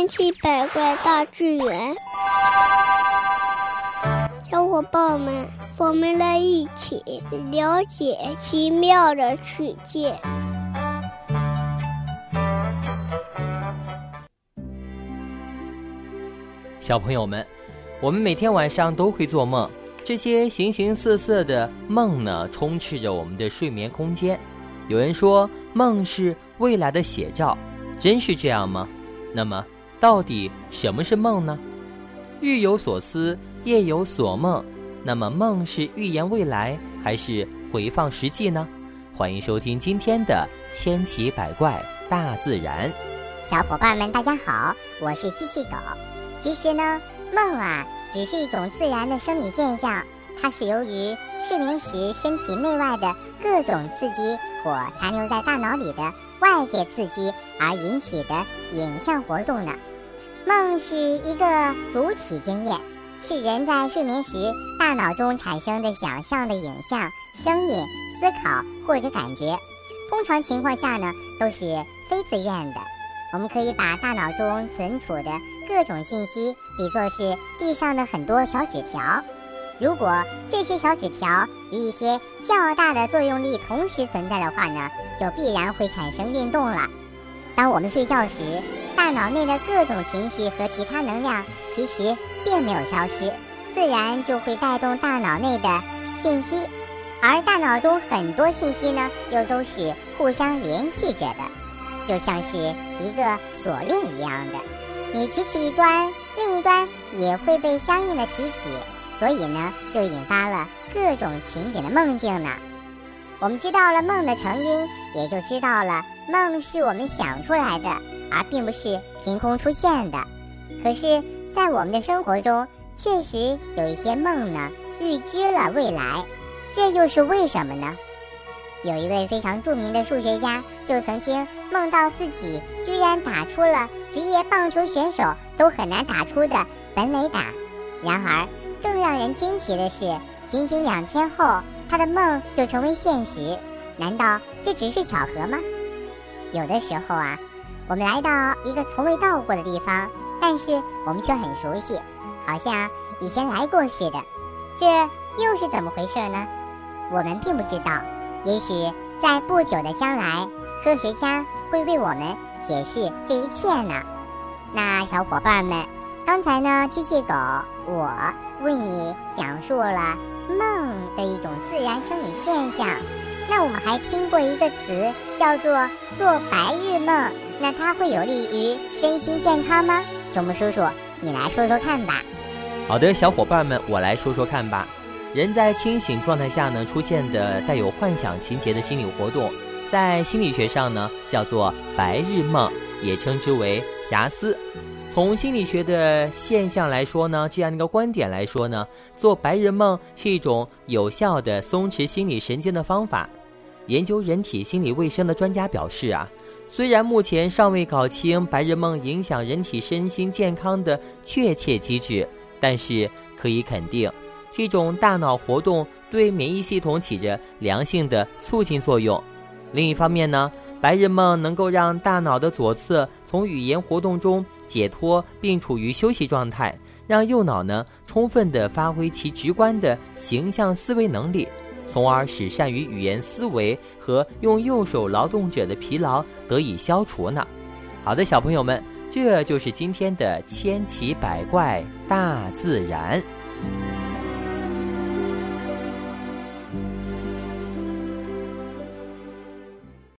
千奇百怪大自然，小伙伴们，我们来一起了解奇妙的世界。小朋友们，我们每天晚上都会做梦，这些形形色色的梦呢，充斥着我们的睡眠空间。有人说，梦是未来的写照，真是这样吗？那么，到底什么是梦呢？日有所思，夜有所梦。那么，梦是预言未来，还是回放实际呢？欢迎收听今天的《千奇百怪大自然》。小伙伴们，大家好，我是机器狗。其实呢，梦啊，只是一种自然的生理现象，它是由于睡眠时身体内外的各种刺激或残留在大脑里的外界刺激。而引起的影像活动呢？梦是一个主体经验，是人在睡眠时大脑中产生的想象的影像、声音、思考或者感觉。通常情况下呢，都是非自愿的。我们可以把大脑中存储的各种信息比作是地上的很多小纸条。如果这些小纸条与一些较大的作用力同时存在的话呢，就必然会产生运动了。当我们睡觉时，大脑内的各种情绪和其他能量其实并没有消失，自然就会带动大脑内的信息，而大脑中很多信息呢，又都是互相联系着的，就像是一个锁链一样的，你提起一端，另一端也会被相应的提起，所以呢，就引发了各种情景的梦境呢。我们知道了梦的成因，也就知道了梦是我们想出来的，而并不是凭空出现的。可是，在我们的生活中，确实有一些梦呢，预知了未来，这又是为什么呢？有一位非常著名的数学家，就曾经梦到自己居然打出了职业棒球选手都很难打出的本垒打。然而，更让人惊奇的是，仅仅两天后。他的梦就成为现实，难道这只是巧合吗？有的时候啊，我们来到一个从未到过的地方，但是我们却很熟悉，好像以前来过似的。这又是怎么回事呢？我们并不知道。也许在不久的将来，科学家会为我们解释这一切呢。那小伙伴们，刚才呢，机器狗我为你讲述了。梦的一种自然生理现象，那我还听过一个词叫做做白日梦，那它会有利于身心健康吗？熊木叔叔，你来说说看吧。好的，小伙伴们，我来说说看吧。人在清醒状态下呢，出现的带有幻想情节的心理活动，在心理学上呢叫做白日梦，也称之为遐思。从心理学的现象来说呢，这样一个观点来说呢，做白日梦是一种有效的松弛心理神经的方法。研究人体心理卫生的专家表示啊，虽然目前尚未搞清白日梦影响人体身心健康的确切机制，但是可以肯定，这种大脑活动对免疫系统起着良性的促进作用。另一方面呢。白日梦能够让大脑的左侧从语言活动中解脱，并处于休息状态，让右脑呢充分的发挥其直观的形象思维能力，从而使善于语言思维和用右手劳动者的疲劳得以消除呢。好的，小朋友们，这就是今天的千奇百怪大自然。